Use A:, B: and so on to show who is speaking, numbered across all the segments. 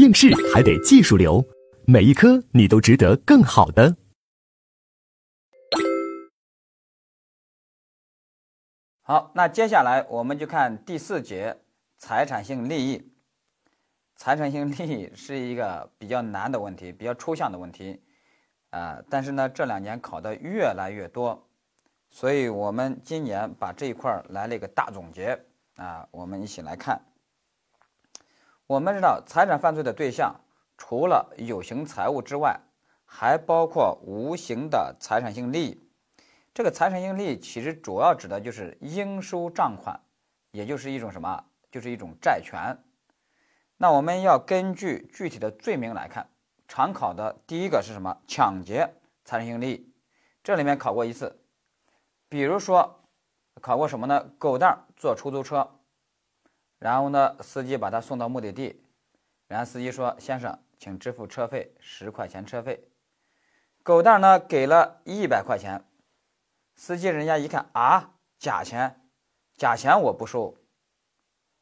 A: 应试还得技术流，每一科你都值得更好的。
B: 好，那接下来我们就看第四节财产性利益。财产性利益是一个比较难的问题，比较抽象的问题，啊，但是呢，这两年考的越来越多，所以我们今年把这一块来了一个大总结啊，我们一起来看。我们知道，财产犯罪的对象除了有形财物之外，还包括无形的财产性利益。这个财产性利益其实主要指的就是应收账款，也就是一种什么？就是一种债权。那我们要根据具体的罪名来看，常考的第一个是什么？抢劫财产性利益，这里面考过一次。比如说，考过什么呢？狗蛋坐出租车。然后呢，司机把他送到目的地，然后司机说：“先生，请支付车费十块钱车费。”狗蛋呢给了一百块钱，司机人家一看啊，假钱，假钱我不收。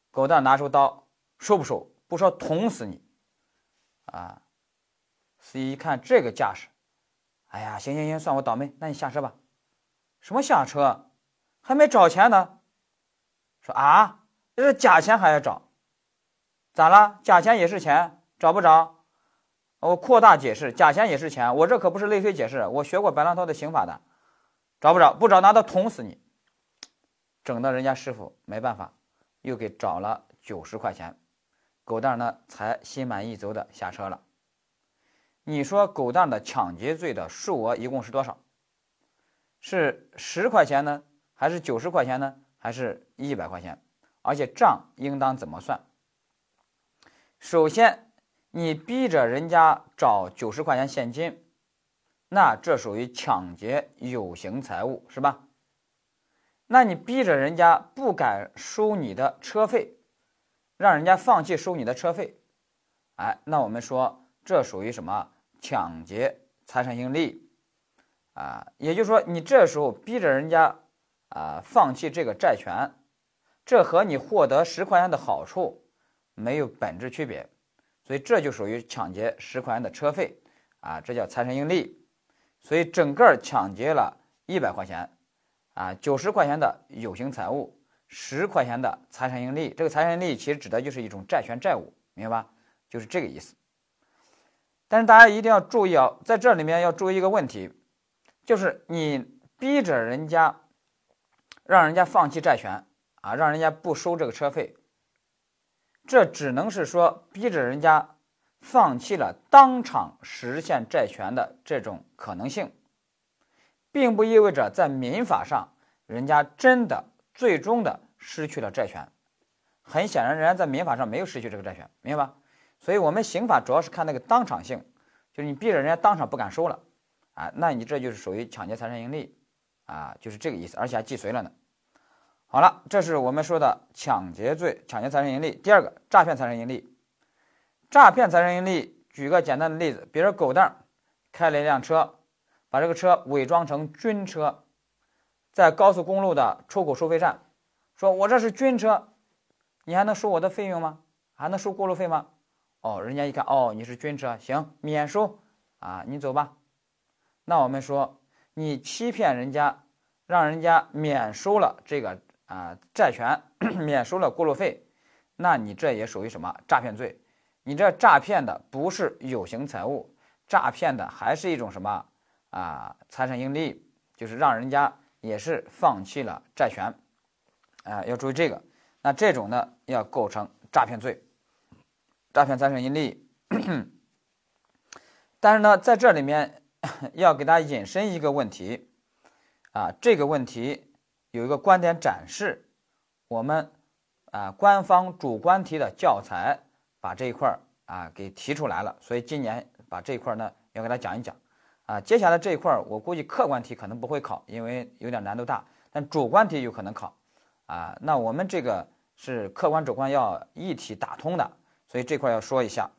B: 狗蛋拿出刀，收不收？不收，捅死你！啊，司机一看这个架势，哎呀，行行行，算我倒霉，那你下车吧。什么下车？还没找钱呢。说啊。这是假钱还要找？咋了？假钱也是钱，找不着？我扩大解释，假钱也是钱。我这可不是类推解释，我学过白浪涛的刑法的。找不着，不找拿刀捅死你！整的人家师傅没办法，又给找了九十块钱。狗蛋呢才心满意足的下车了。你说狗蛋的抢劫罪的数额一共是多少？是十块钱呢，还是九十块钱呢，还是一百块钱？而且账应当怎么算？首先，你逼着人家找九十块钱现金，那这属于抢劫有形财物，是吧？那你逼着人家不敢收你的车费，让人家放弃收你的车费，哎，那我们说这属于什么？抢劫财产性利啊？也就是说，你这时候逼着人家啊放弃这个债权。这和你获得十块钱的好处没有本质区别，所以这就属于抢劫十块钱的车费啊，这叫财产性利。所以整个抢劫了一百块钱啊，九十块钱的有形财物，十块钱的财产盈利。这个财产盈利其实指的就是一种债权债务，明白吧？就是这个意思。但是大家一定要注意啊，在这里面要注意一个问题，就是你逼着人家，让人家放弃债权。啊，让人家不收这个车费，这只能是说逼着人家放弃了当场实现债权的这种可能性，并不意味着在民法上人家真的最终的失去了债权。很显然，人家在民法上没有失去这个债权，明白吧？所以，我们刑法主要是看那个当场性，就是你逼着人家当场不敢收了，啊，那你这就是属于抢劫财产盈利，啊，就是这个意思，而且还既遂了呢。好了，这是我们说的抢劫罪、抢劫财产盈利。第二个，诈骗财产盈利。诈骗财产盈利，举个简单的例子，比如狗蛋开了一辆车，把这个车伪装成军车，在高速公路的出口收费站，说我这是军车，你还能收我的费用吗？还能收过路费吗？哦，人家一看，哦，你是军车，行，免收啊，你走吧。那我们说，你欺骗人家，让人家免收了这个。啊，债权 免收了过路费，那你这也属于什么诈骗罪？你这诈骗的不是有形财物，诈骗的还是一种什么啊？财产性利，就是让人家也是放弃了债权，啊，要注意这个。那这种呢，要构成诈骗罪，诈骗财产性利益。但是呢，在这里面 要给大家引申一个问题，啊，这个问题。有一个观点展示，我们啊官方主观题的教材把这一块儿啊给提出来了，所以今年把这一块呢要给他讲一讲啊。接下来这一块儿我估计客观题可能不会考，因为有点难度大，但主观题有可能考啊。那我们这个是客观主观要一体打通的，所以这块要说一下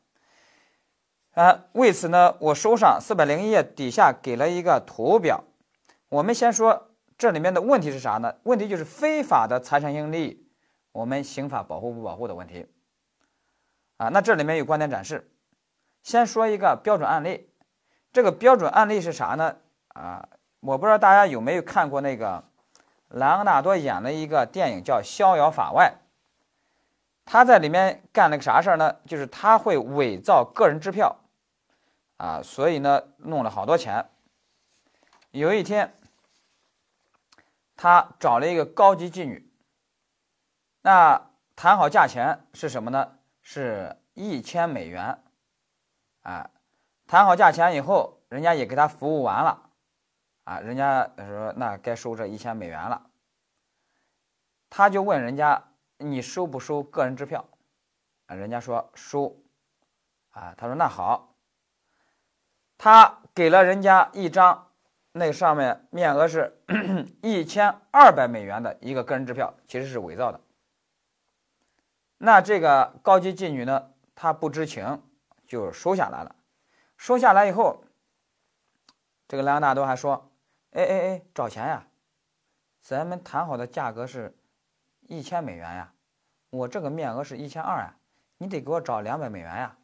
B: 啊。为此呢，我书上四百零一页底下给了一个图表，我们先说。这里面的问题是啥呢？问题就是非法的财产性利益，我们刑法保护不保护的问题啊，那这里面有观点展示。先说一个标准案例，这个标准案例是啥呢？啊，我不知道大家有没有看过那个莱昂纳多演的一个电影叫《逍遥法外》。他在里面干了个啥事儿呢？就是他会伪造个人支票，啊，所以呢弄了好多钱。有一天，他找了一个高级妓女，那谈好价钱是什么呢？是一千美元，啊，谈好价钱以后，人家也给他服务完了，啊，人家说那该收这一千美元了，他就问人家。你收不收个人支票？啊，人家说收，啊，他说那好，他给了人家一张，那上面面额是 一千二百美元的一个个人支票，其实是伪造的。那这个高级妓女呢，她不知情，就收下来了。收下来以后，这个莱昂纳多还说：“哎哎哎，找钱呀！咱们谈好的价格是。”一千美元呀，我这个面额是一千二啊，你得给我找两百美元呀。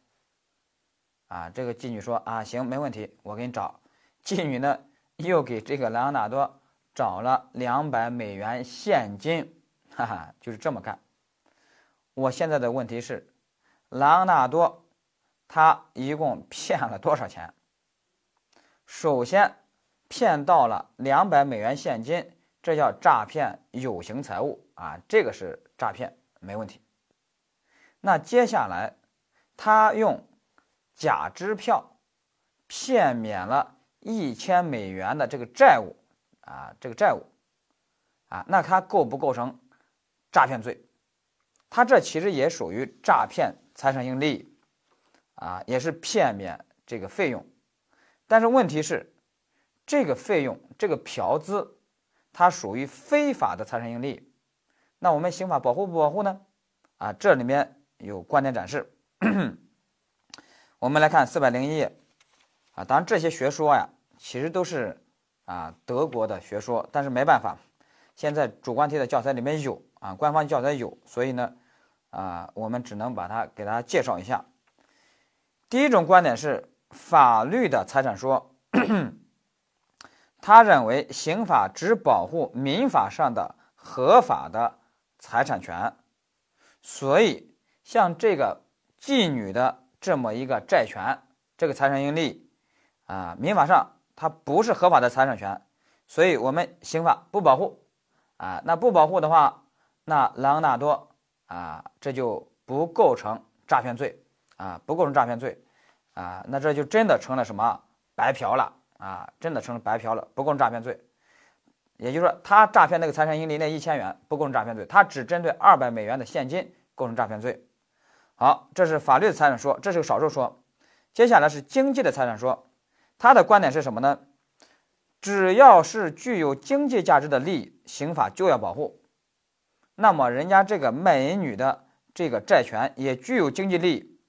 B: 啊，这个妓女说啊，行，没问题，我给你找。妓女呢，又给这个莱昂纳多找了两百美元现金，哈哈，就是这么干。我现在的问题是，莱昂纳多他一共骗了多少钱？首先骗到了两百美元现金。这叫诈骗有形财物啊，这个是诈骗，没问题。那接下来，他用假支票骗免了一千美元的这个债务啊，这个债务啊，那他构不构成诈骗罪？他这其实也属于诈骗财产性利益啊，也是片面这个费用。但是问题是，这个费用，这个嫖资。它属于非法的财产性利益，那我们刑法保护不保护呢？啊，这里面有观点展示。我们来看四百零一页，啊，当然这些学说呀，其实都是啊德国的学说，但是没办法，现在主观题的教材里面有啊，官方教材有，所以呢，啊，我们只能把它给大家介绍一下。第一种观点是法律的财产说。他认为刑法只保护民法上的合法的财产权，所以像这个妓女的这么一个债权，这个财产盈利啊，民法上它不是合法的财产权，所以我们刑法不保护啊。那不保护的话，那莱昂纳多啊，这就不构成诈骗罪啊，不构成诈骗罪啊，那这就真的成了什么白嫖了。啊，真的成了白嫖了，不构成诈骗罪。也就是说，他诈骗那个财产盈利那一千元不构成诈骗罪，他只针对二百美元的现金构成诈骗罪。好，这是法律的财产说，这是个少数说。接下来是经济的财产说，他的观点是什么呢？只要是具有经济价值的利益，刑法就要保护。那么人家这个卖淫女的这个债权也具有经济利益，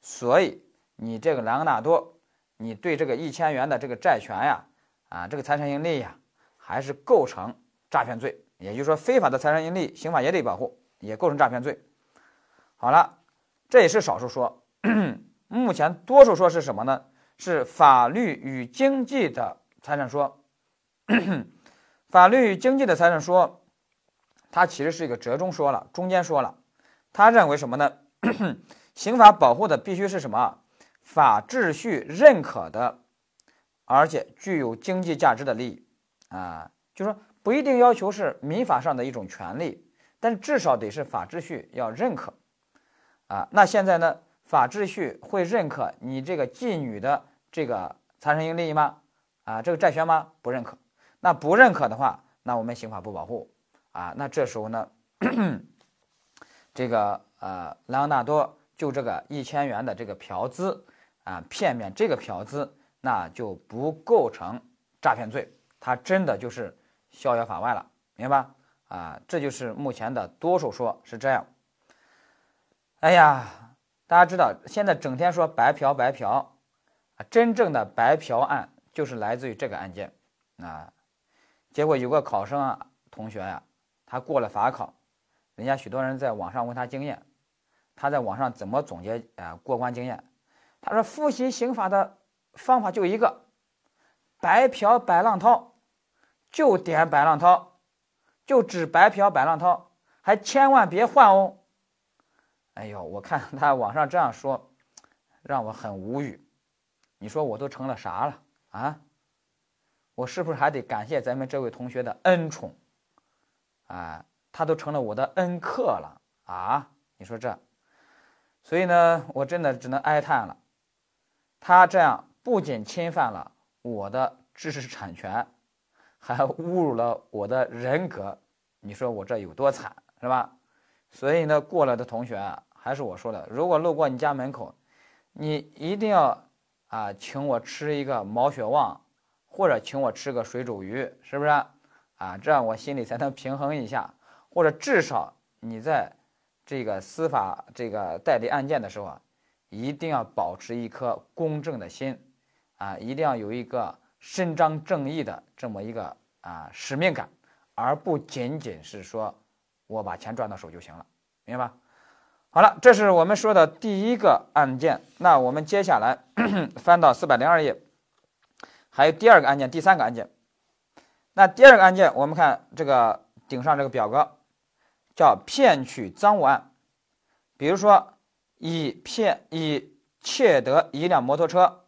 B: 所以你这个莱昂纳多。你对这个一千元的这个债权呀，啊，这个财产性利益呀，还是构成诈骗罪。也就是说，非法的财产性利益，刑法也得保护，也构成诈骗罪。好了，这也是少数说。目前多数说是什么呢？是法律与经济的财产说。法律与经济的财产说，它其实是一个折中说了，中间说了。他认为什么呢？刑法保护的必须是什么？法秩序认可的，而且具有经济价值的利益，啊，就说不一定要求是民法上的一种权利，但至少得是法秩序要认可，啊，那现在呢，法秩序会认可你这个妓女的这个财产性利益吗？啊，这个债权吗？不认可。那不认可的话，那我们刑法不保护，啊，那这时候呢，这个呃，莱昂纳多就这个一千元的这个嫖资。啊，骗免这个嫖资，那就不构成诈骗罪，他真的就是逍遥法外了，明白吧？啊，这就是目前的多数说是这样。哎呀，大家知道现在整天说白嫖白嫖，真正的白嫖案就是来自于这个案件啊。结果有个考生啊，同学呀，他过了法考，人家许多人在网上问他经验，他在网上怎么总结啊过关经验？他说复习刑法的方法就一个，白嫖白浪涛，就点白浪涛，就只白嫖白浪涛，还千万别换哦。哎呦，我看他网上这样说，让我很无语。你说我都成了啥了啊？我是不是还得感谢咱们这位同学的恩宠？啊，他都成了我的恩客了啊！你说这，所以呢，我真的只能哀叹了。他这样不仅侵犯了我的知识产权，还侮辱了我的人格。你说我这有多惨，是吧？所以呢，过来的同学啊，还是我说的，如果路过你家门口，你一定要啊，请我吃一个毛血旺，或者请我吃个水煮鱼，是不是？啊，这样我心里才能平衡一下，或者至少你在这个司法这个代理案件的时候啊，一定要保持一颗公正的心，啊，一定要有一个伸张正义的这么一个啊使命感，而不仅仅是说。我把钱赚到手就行了，明白吧？好了，这是我们说的第一个案件。那我们接下来 翻到四百零二页，还有第二个案件、第三个案件。那第二个案件，我们看这个顶上这个表格，叫骗取赃物案。比如说，以骗以窃得一辆摩托车，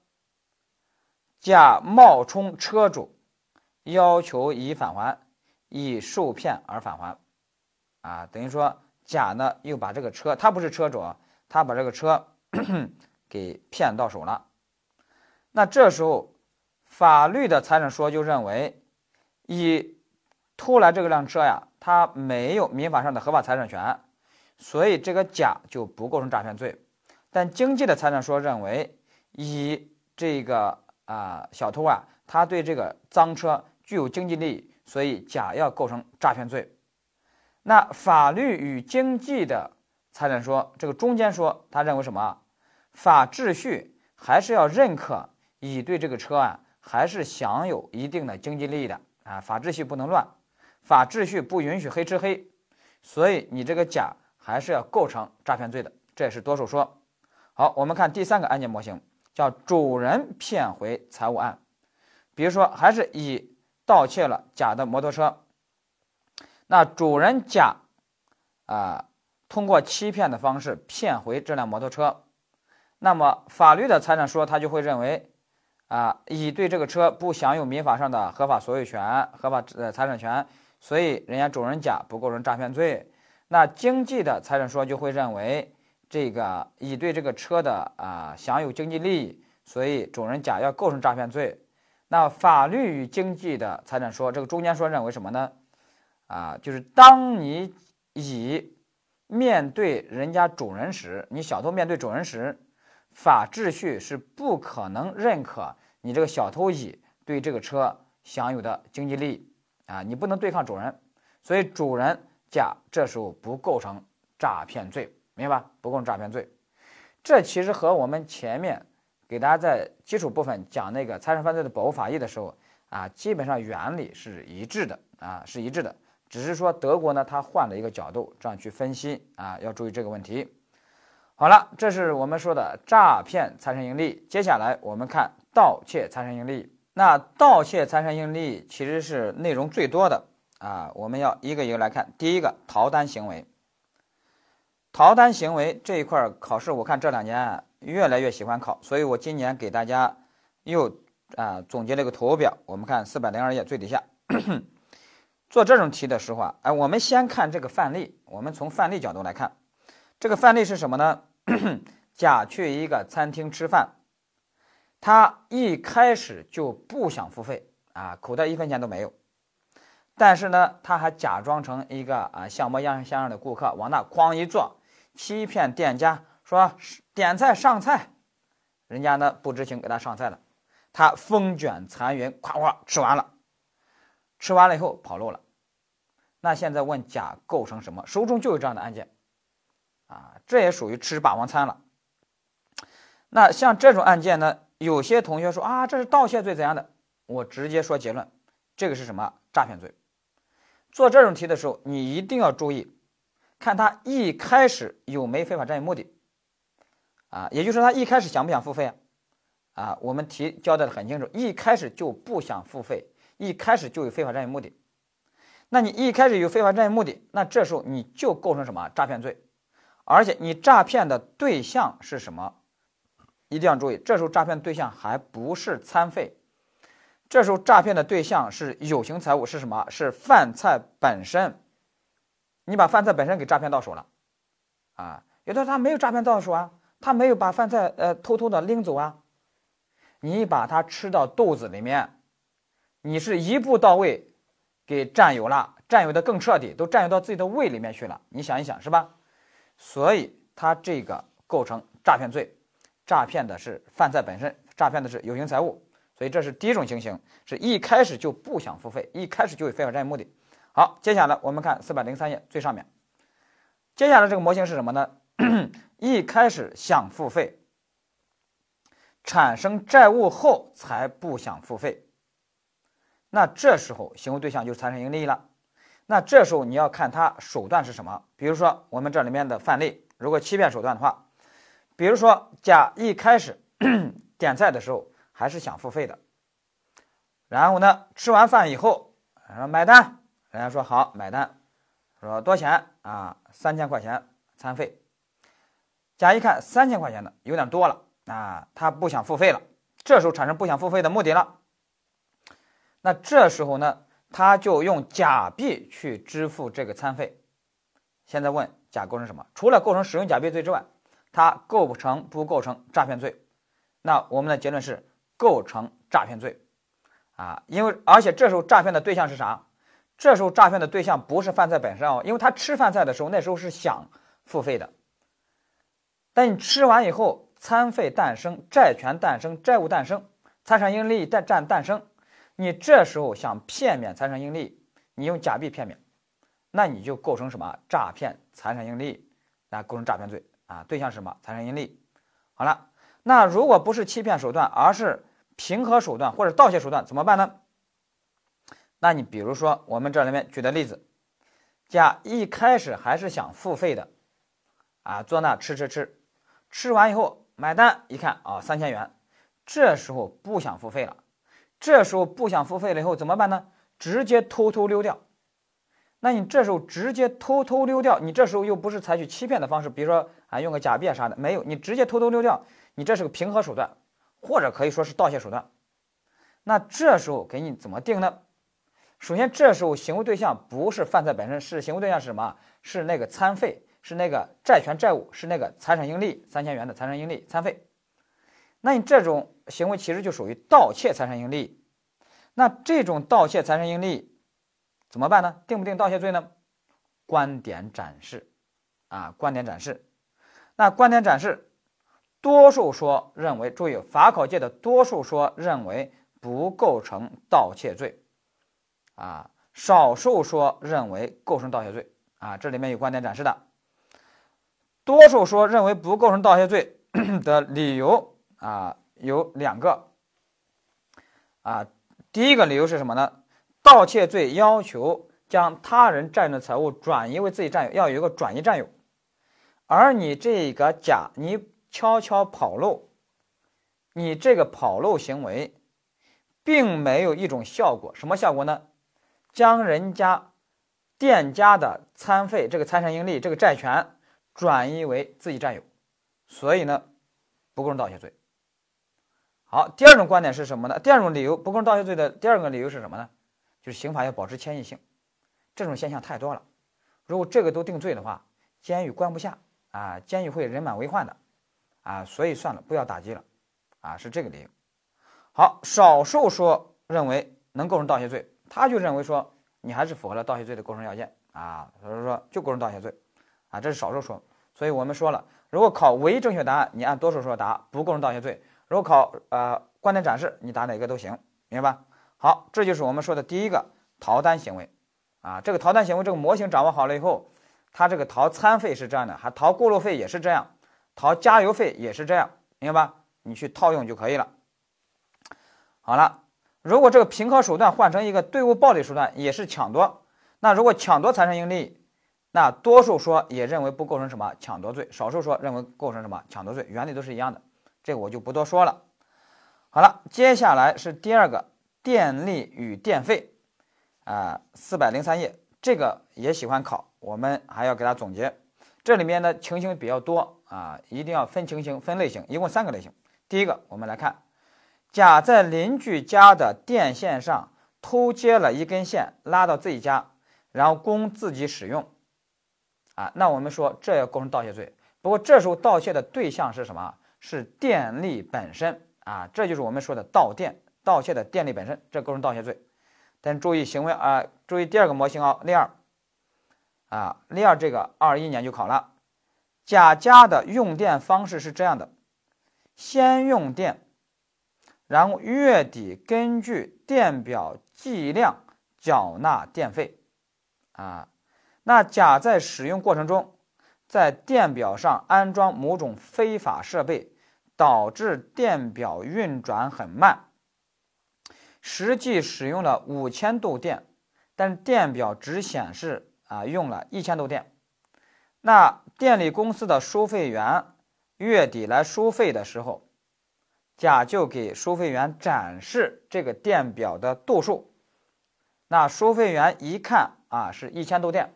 B: 甲冒充车主，要求乙返还，以受骗而返还。啊，等于说甲呢又把这个车，他不是车主，他把这个车 给骗到手了。那这时候，法律的财产说就认为，乙偷来这个辆车呀，他没有民法上的合法财产权，所以这个甲就不构成诈骗罪。但经济的财产说认为，乙这个啊小偷啊，他对这个赃车具有经济利益，所以甲要构成诈骗罪。那法律与经济的财产说，这个中间说，他认为什么？法秩序还是要认可乙对这个车啊，还是享有一定的经济利益的啊？法秩序不能乱，法秩序不允许黑吃黑，所以你这个甲还是要构成诈骗罪的，这也是多数说。好，我们看第三个案件模型，叫主人骗回财物案。比如说，还是乙盗窃了甲的摩托车。那主人甲，啊，通过欺骗的方式骗回这辆摩托车，那么法律的财产说他就会认为，啊，乙对这个车不享有民法上的合法所有权、合法呃财产权，所以人家主人甲不构成诈骗罪。那经济的财产说就会认为，这个乙对这个车的啊享有经济利益，所以主人甲要构成诈骗罪。那法律与经济的财产说，这个中间说认为什么呢？啊，就是当你乙面对人家主人时，你小偷面对主人时，法秩序是不可能认可你这个小偷乙对这个车享有的经济利益啊，你不能对抗主人，所以主人甲这时候不构成诈骗罪，明白吧？不构成诈骗罪。这其实和我们前面给大家在基础部分讲那个财产犯罪的保护法益的时候啊，基本上原理是一致的啊，是一致的。只是说德国呢，他换了一个角度这样去分析啊，要注意这个问题。好了，这是我们说的诈骗财产盈利。接下来我们看盗窃财产盈利。那盗窃财产盈利其实是内容最多的啊，我们要一个一个来看。第一个，逃单行为。逃单行为这一块考试，我看这两年越来越喜欢考，所以我今年给大家又啊总结了一个图表。我们看四百零二页最底下。做这种题的时候啊，哎，我们先看这个范例。我们从范例角度来看，这个范例是什么呢？甲去一个餐厅吃饭，他一开始就不想付费啊，口袋一分钱都没有。但是呢，他还假装成一个啊像模像样的顾客，往那哐一坐，欺骗店家说点菜上菜，人家呢不知情给他上菜了，他风卷残云，咵咵吃完了。吃完了以后跑路了，那现在问甲构成什么？手中就有这样的案件，啊，这也属于吃霸王餐了。那像这种案件呢，有些同学说啊，这是盗窃罪怎样的？我直接说结论，这个是什么？诈骗罪。做这种题的时候，你一定要注意，看他一开始有没非法占有目的，啊，也就是说他一开始想不想付费啊？啊，我们题交代的很清楚，一开始就不想付费，一开始就有非法占有目的。那你一开始有非法占有目的，那这时候你就构成什么诈骗罪？而且你诈骗的对象是什么？一定要注意，这时候诈骗对象还不是餐费，这时候诈骗的对象是有形财物，是什么？是饭菜本身。你把饭菜本身给诈骗到手了，啊，有的他没有诈骗到手啊，他没有把饭菜呃偷偷的拎走啊。你把它吃到肚子里面，你是一步到位给占有了，占有的更彻底，都占有到自己的胃里面去了。你想一想，是吧？所以他这个构成诈骗罪，诈骗的是饭菜本身，诈骗的是有形财物。所以这是第一种情形，是一开始就不想付费，一开始就有非法占有目的。好，接下来我们看四百零三页最上面，接下来这个模型是什么呢？一开始想付费。产生债务后才不想付费，那这时候行为对象就是财产性利了。那这时候你要看他手段是什么。比如说我们这里面的范例，如果欺骗手段的话，比如说甲一开始 点菜的时候还是想付费的，然后呢吃完饭以后说买单，人家说好买单，说多钱啊？三千块钱餐费。甲一看三千块钱的有点多了。啊，他不想付费了，这时候产生不想付费的目的了。那这时候呢，他就用假币去支付这个餐费。现在问甲构成什么？除了构成使用假币罪之外，他构不成不构成诈骗罪？那我们的结论是构成诈骗罪。啊，因为而且这时候诈骗的对象是啥？这时候诈骗的对象不是饭菜本身哦，因为他吃饭菜的时候那时候是想付费的，但你吃完以后。餐费诞生，债权诞生，债务诞生，财产应利诞诞诞生。你这时候想骗免财产应利，你用假币骗免，那你就构成什么诈骗财产应利，那构成诈骗罪啊？对象是什么？财产应利。好了，那如果不是欺骗手段，而是平和手段或者盗窃手段，怎么办呢？那你比如说我们这里面举的例子，甲一开始还是想付费的，啊，坐那吃吃吃，吃完以后。买单一看啊，三千元，这时候不想付费了，这时候不想付费了以后怎么办呢？直接偷偷溜掉。那你这时候直接偷偷溜掉，你这时候又不是采取欺骗的方式，比如说啊用个假币啊啥的，没有，你直接偷偷溜掉，你这是个平和手段，或者可以说是盗窃手段。那这时候给你怎么定呢？首先这时候行为对象不是犯罪本身，是行为对象是什么？是那个餐费。是那个债权债务，是那个财产盈利三千元的财产盈利餐费，那你这种行为其实就属于盗窃财产盈利。那这种盗窃财产盈利怎么办呢？定不定盗窃罪呢？观点展示啊，观点展示。那观点展示，多数说认为，注意法考界的多数说认为不构成盗窃罪啊，少数说认为构成盗窃罪啊，这里面有观点展示的。多数说认为不构成盗窃罪的理由啊有两个啊，第一个理由是什么呢？盗窃罪要求将他人占有的财物转移为自己占有，要有一个转移占有，而你这个甲，你悄悄跑漏，你这个跑漏行为，并没有一种效果，什么效果呢？将人家店家的餐费，这个财产盈利，这个债权。转移为自己占有，所以呢，不构成盗窃罪。好，第二种观点是什么呢？第二种理由不构成盗窃罪的第二个理由是什么呢？就是刑法要保持迁移性，这种现象太多了。如果这个都定罪的话，监狱关不下啊，监狱会人满为患的啊，所以算了，不要打击了啊，是这个理由。好，少数说认为能构成盗窃罪，他就认为说你还是符合了盗窃罪的构成要件啊，所以说就构成盗窃罪。啊，这是少数说，所以我们说了，如果考唯一正确答案，你按多数说答，不构成盗窃罪；如果考呃观点展示，你答哪个都行，明白吧？好，这就是我们说的第一个逃单行为，啊，这个逃单行为这个模型掌握好了以后，它这个逃餐费是这样的，还逃过路费也是这样，逃加油费也是这样，明白吧？你去套用就可以了。好了，如果这个平和手段换成一个队伍暴力手段，也是抢夺，那如果抢夺财产盈利。那多数说也认为不构成什么抢夺罪，少数说认为构成什么抢夺罪，原理都是一样的，这个我就不多说了。好了，接下来是第二个电力与电费，啊，四百零三页，这个也喜欢考，我们还要给它总结。这里面的情形比较多啊，一定要分情形、分类型，一共三个类型。第一个，我们来看，甲在邻居家的电线上偷接了一根线，拉到自己家，然后供自己使用。啊，那我们说这要构成盗窃罪。不过这时候盗窃的对象是什么？是电力本身啊，这就是我们说的盗电，盗窃的电力本身，这构成盗窃罪。但注意行为啊，注意第二个模型啊，例二啊，例二这个二一年就考了。甲家的用电方式是这样的：先用电，然后月底根据电表计量缴纳电费啊。那甲在使用过程中，在电表上安装某种非法设备，导致电表运转很慢，实际使用了五千度电，但电表只显示啊用了一千度电。那电力公司的收费员月底来收费的时候，甲就给收费员展示这个电表的度数。那收费员一看啊是一千度电。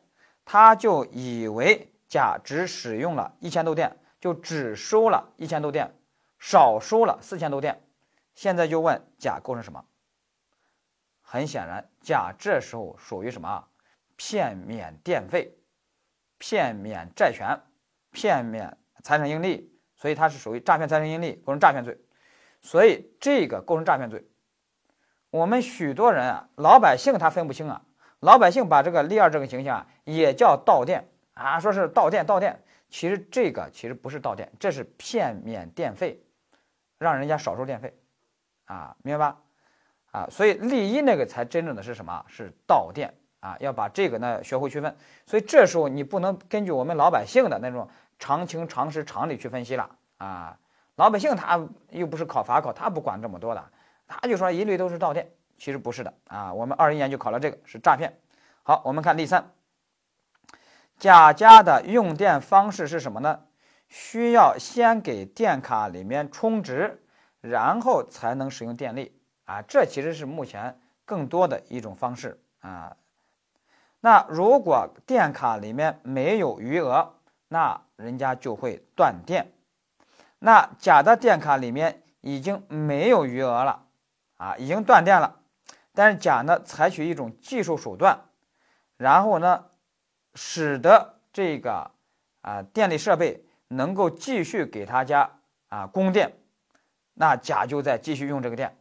B: 他就以为甲只使用了一千度电，就只收了一千度电，少收了四千多电。现在就问甲构成什么？很显然，甲这时候属于什么？骗免电费、骗免债权、骗免财产应利，所以他是属于诈骗财产应利，构成诈骗罪。所以这个构成诈骗罪。我们许多人啊，老百姓他分不清啊。老百姓把这个例二这个形象啊，也叫盗电啊，说是盗电盗电，其实这个其实不是盗电，这是骗免电费，让人家少收电费，啊，明白吧？啊，所以例一那个才真正的是什么？是盗电啊，要把这个呢学会区分。所以这时候你不能根据我们老百姓的那种常情常识常理去分析了啊，老百姓他又不是考法考，他不管这么多的，他就说一律都是盗电。其实不是的啊，我们二一年就考了这个是诈骗。好，我们看例三，甲家的用电方式是什么呢？需要先给电卡里面充值，然后才能使用电力啊。这其实是目前更多的一种方式啊。那如果电卡里面没有余额，那人家就会断电。那甲的电卡里面已经没有余额了啊，已经断电了。但是甲呢，采取一种技术手段，然后呢，使得这个啊电力设备能够继续给他家啊供电，那甲就在继续用这个电。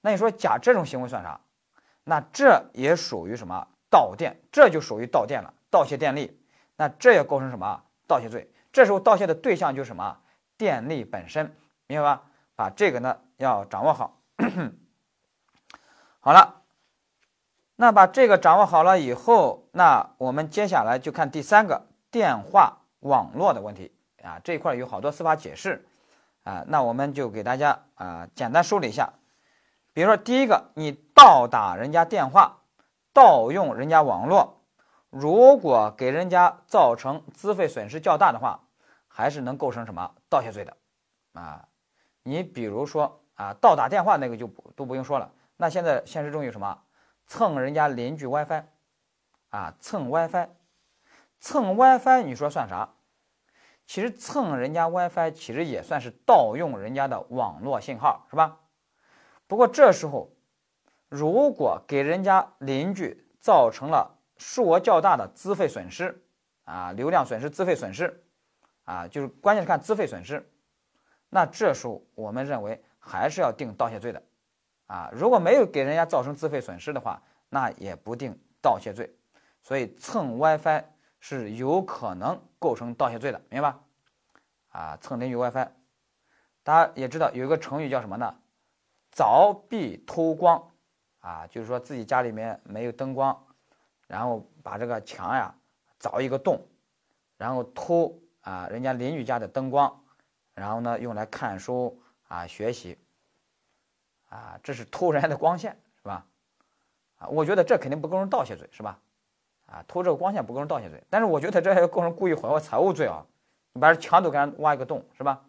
B: 那你说甲这种行为算啥？那这也属于什么盗电？这就属于盗电了，盗窃电力。那这也构成什么盗窃罪？这时候盗窃的对象就是什么电力本身，明白吧？把这个呢要掌握好。好了，那把这个掌握好了以后，那我们接下来就看第三个电话网络的问题啊，这一块有好多司法解释啊，那我们就给大家啊简单梳理一下。比如说第一个，你盗打人家电话，盗用人家网络，如果给人家造成资费损失较大的话，还是能构成什么盗窃罪的啊？你比如说啊，盗打电话那个就不都不用说了。那现在现实中有什么蹭人家邻居 WiFi 啊？蹭 WiFi，蹭 WiFi，你说算啥？其实蹭人家 WiFi 其实也算是盗用人家的网络信号，是吧？不过这时候如果给人家邻居造成了数额较大的资费损失啊，流量损失、资费损失啊，就是关键是看资费损失，那这时候我们认为还是要定盗窃罪的。啊，如果没有给人家造成资费损失的话，那也不定盗窃罪，所以蹭 WiFi 是有可能构成盗窃罪的，明白吧？啊，蹭邻居 WiFi，大家也知道有一个成语叫什么呢？凿壁偷光，啊，就是说自己家里面没有灯光，然后把这个墙呀凿一个洞，然后偷啊人家邻居家的灯光，然后呢用来看书啊学习。啊，这是偷人家的光线，是吧？啊，我觉得这肯定不构成盗窃罪，是吧？啊，偷这个光线不构成盗窃罪，但是我觉得这也构成故意毁坏财物罪啊！你把这墙都给人挖一个洞，是吧？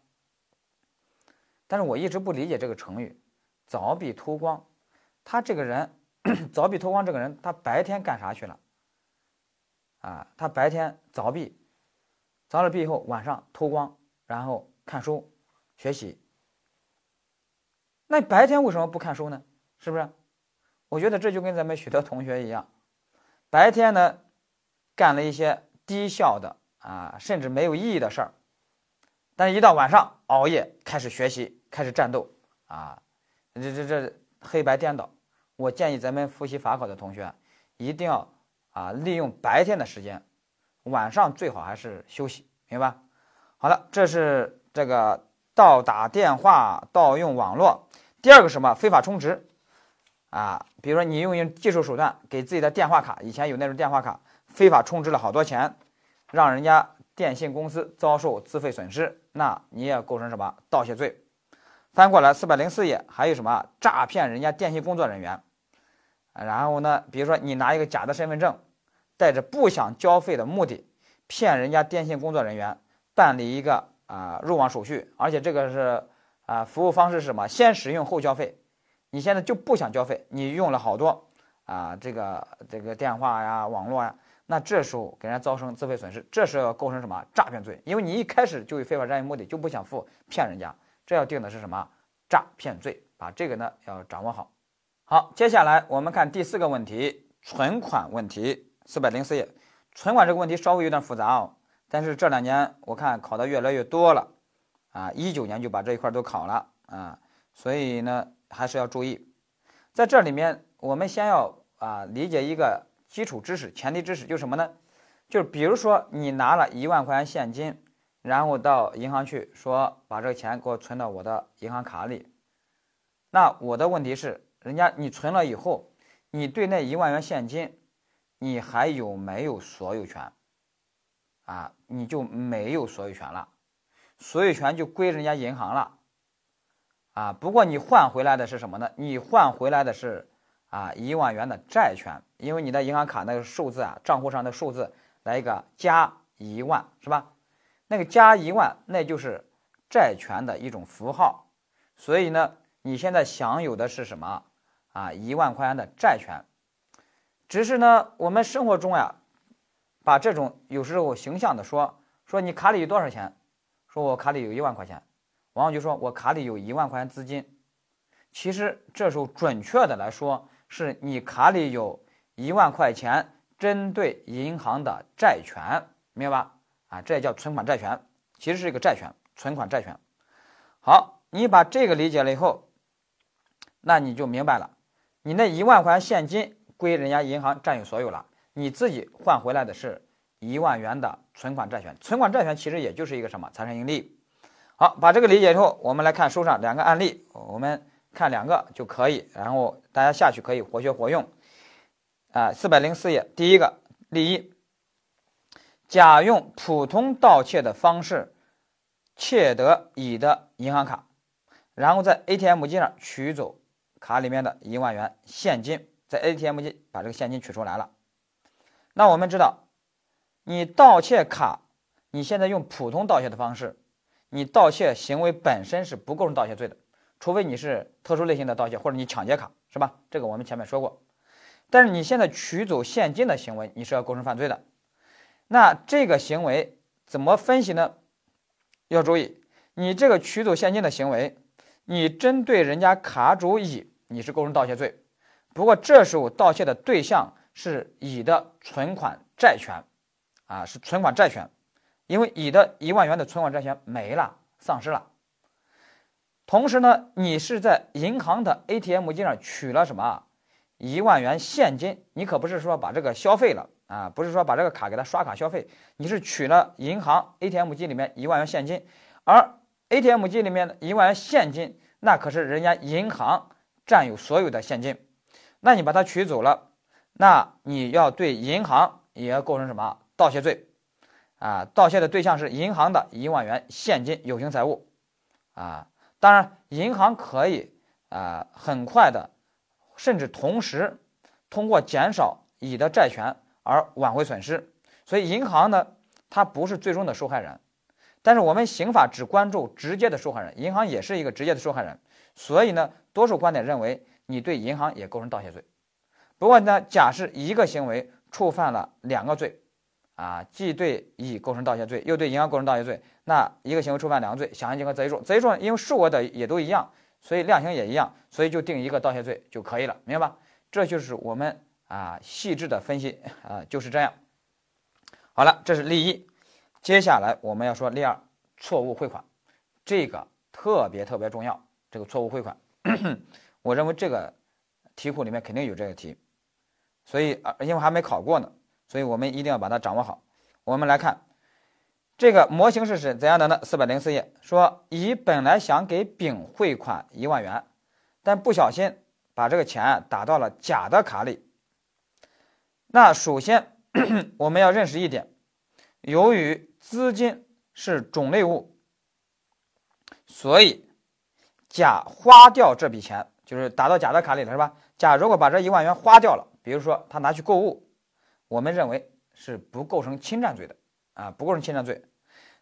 B: 但是我一直不理解这个成语“凿壁偷光”。他这个人，凿壁偷光这个人，他白天干啥去了？啊，他白天凿壁，凿了壁以后，晚上偷光，然后看书学习。那白天为什么不看书呢？是不是？我觉得这就跟咱们许多同学一样，白天呢干了一些低效的啊，甚至没有意义的事儿，但是一到晚上熬夜开始学习，开始战斗啊，这这这黑白颠倒。我建议咱们复习法考的同学一定要啊利用白天的时间，晚上最好还是休息，明白？好了，这是这个盗打电话、盗用网络。第二个什么？非法充值。啊，比如说你用用技术手段给自己的电话卡，以前有那种电话卡非法充值了好多钱，让人家电信公司遭受资费损失，那你也构成什么盗窃罪？翻过来四百零四页还有什么诈骗人家电信工作人员？然后呢，比如说你拿一个假的身份证，带着不想交费的目的，骗人家电信工作人员办理一个啊入网手续，而且这个是啊服务方式是什么？先使用后交费。你现在就不想交费，你用了好多啊，这个这个电话呀、网络呀，那这时候给人家造成资费损失，这是要构成什么诈骗罪？因为你一开始就有非法占有目的，就不想付，骗人家，这要定的是什么诈骗罪？把这个呢要掌握好。好，接下来我们看第四个问题，存款问题，四百零四页，存款这个问题稍微有点复杂哦，但是这两年我看考的越来越多了，啊，一九年就把这一块都考了啊，所以呢。还是要注意，在这里面，我们先要啊理解一个基础知识、前提知识，就是什么呢？就是比如说你拿了一万块钱现金，然后到银行去说把这个钱给我存到我的银行卡里，那我的问题是，人家你存了以后，你对那一万元现金，你还有没有所有权？啊，你就没有所有权了，所有权就归人家银行了。啊，不过你换回来的是什么呢？你换回来的是啊一万元的债权，因为你的银行卡那个数字啊，账户上的数字来一个加一万，是吧？那个加一万，那就是债权的一种符号。所以呢，你现在享有的是什么啊？一万块钱的债权。只是呢，我们生活中呀，把这种有时候形象的说说你卡里有多少钱，说我卡里有一万块钱。往往就说我卡里有一万块钱资金，其实这时候准确的来说，是你卡里有一万块钱针对银行的债权，明白吧？啊，这也叫存款债权，其实是一个债权，存款债权。好，你把这个理解了以后，那你就明白了，你那一万块钱现金归人家银行占有所有了，你自己换回来的是一万元的存款债权，存款债权其实也就是一个什么财产盈利。好，把这个理解之后，我们来看书上两个案例，我们看两个就可以，然后大家下去可以活学活用。啊，四百零四页，第一个例一：甲用普通盗窃的方式窃得乙的银行卡，然后在 ATM 机上取走卡里面的一万元现金，在 ATM 机把这个现金取出来了。那我们知道，你盗窃卡，你现在用普通盗窃的方式。你盗窃行为本身是不构成盗窃罪的，除非你是特殊类型的盗窃，或者你抢劫卡，是吧？这个我们前面说过。但是你现在取走现金的行为，你是要构成犯罪的。那这个行为怎么分析呢？要注意，你这个取走现金的行为，你针对人家卡主乙，你是构成盗窃罪。不过这时候盗窃的对象是乙的存款债权，啊，是存款债权。因为乙的一万元的存款债权没了，丧失了。同时呢，你是在银行的 ATM 机上取了什么一万元现金？你可不是说把这个消费了啊，不是说把这个卡给他刷卡消费，你是取了银行 ATM 机里面一万元现金，而 ATM 机里面的一万元现金，那可是人家银行占有所有的现金，那你把它取走了，那你要对银行也要构成什么盗窃罪？啊，盗窃的对象是银行的一万元现金有形财物，啊，当然银行可以啊很快的，甚至同时通过减少乙的债权而挽回损失。所以银行呢，它不是最终的受害人，但是我们刑法只关注直接的受害人，银行也是一个直接的受害人。所以呢，多数观点认为你对银行也构成盗窃罪。不过呢，甲是一个行为触犯了两个罪，啊，既对乙构成盗窃罪，又对银行构成盗窃罪。那一个行为触犯两个罪，想象竞和择一重，择一重因为数额的也都一样，所以量刑也一样，所以就定一个盗窃罪就可以了，明白吧？这就是我们啊细致的分析啊，就是这样。好了，这是例一，接下来我们要说例二，错误汇款，这个特别特别重要。这个错误汇款，我认为这个题库里面肯定有这个题。所以啊，因为还没考过呢，所以我们一定要把它掌握好。我们来看这个模型是是怎样的呢？四百零四页说，乙本来想给丙汇款一万元，但不小心把这个钱打到了甲的卡里。那首先 我们要认识一点，由于资金是种类物，所以甲花掉这笔钱，就是打到甲的卡里了，是吧？甲如果把这一万元花掉了。比如说他拿去购物，我们认为是不构成侵占罪的啊，不构成侵占罪。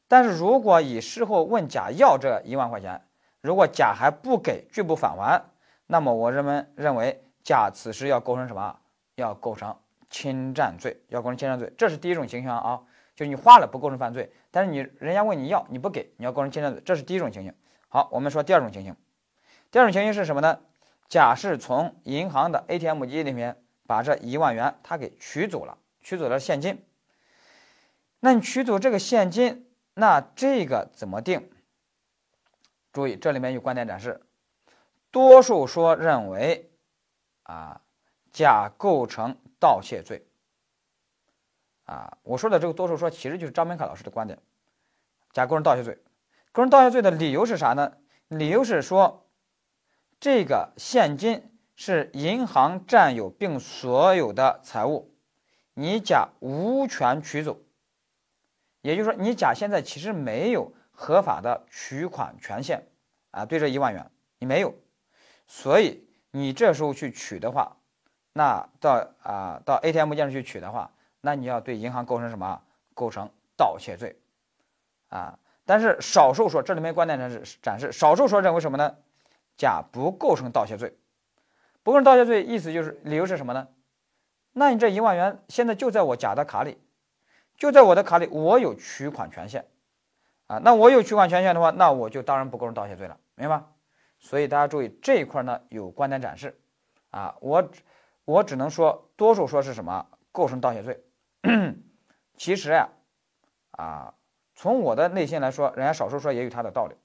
B: 但是如果乙事后问甲要这一万块钱，如果甲还不给，拒不返还，那么我认为认为甲此时要构成什么？要构成侵占罪，要构成侵占罪。这是第一种情形啊，就你花了不构成犯罪，但是你人家问你要你不给，你要构成侵占罪，这是第一种情形。好，我们说第二种情形，第二种情形是什么呢？甲是从银行的 ATM 机里面。把这一万元他给取走了，取走了现金。那你取走这个现金，那这个怎么定？注意，这里面有观点展示，多数说认为，啊，甲构成盗窃罪。啊，我说的这个多数说，其实就是张明凯老师的观点，甲构成盗窃罪。构成盗窃罪的理由是啥呢？理由是说，这个现金。是银行占有并所有的财物，你甲无权取走，也就是说，你甲现在其实没有合法的取款权限啊，对这一万元你没有，所以你这时候去取的话，那到啊到 ATM 机上去取的话，那你要对银行构成什么？构成盗窃罪啊。但是少数说，这里面观点展示展示，少数说认为什么呢？甲不构成盗窃罪。不构成盗窃罪，意思就是理由是什么呢？那你这一万元现在就在我甲的卡里，就在我的卡里，我有取款权限啊。那我有取款权限的话，那我就当然不构成盗窃罪了，明白？所以大家注意这一块呢有观点展示啊。我我只能说，多数说是什么构成盗窃罪。其实呀，啊，从我的内心来说，人家少数说也有他的道理，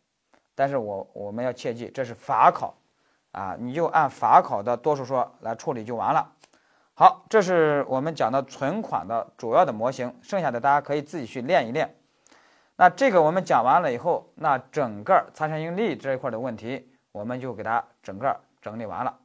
B: 但是我我们要切记，这是法考。啊，你就按法考的多数说来处理就完了。好，这是我们讲的存款的主要的模型，剩下的大家可以自己去练一练。那这个我们讲完了以后，那整个财产性利益这一块的问题，我们就给它整个整理完了。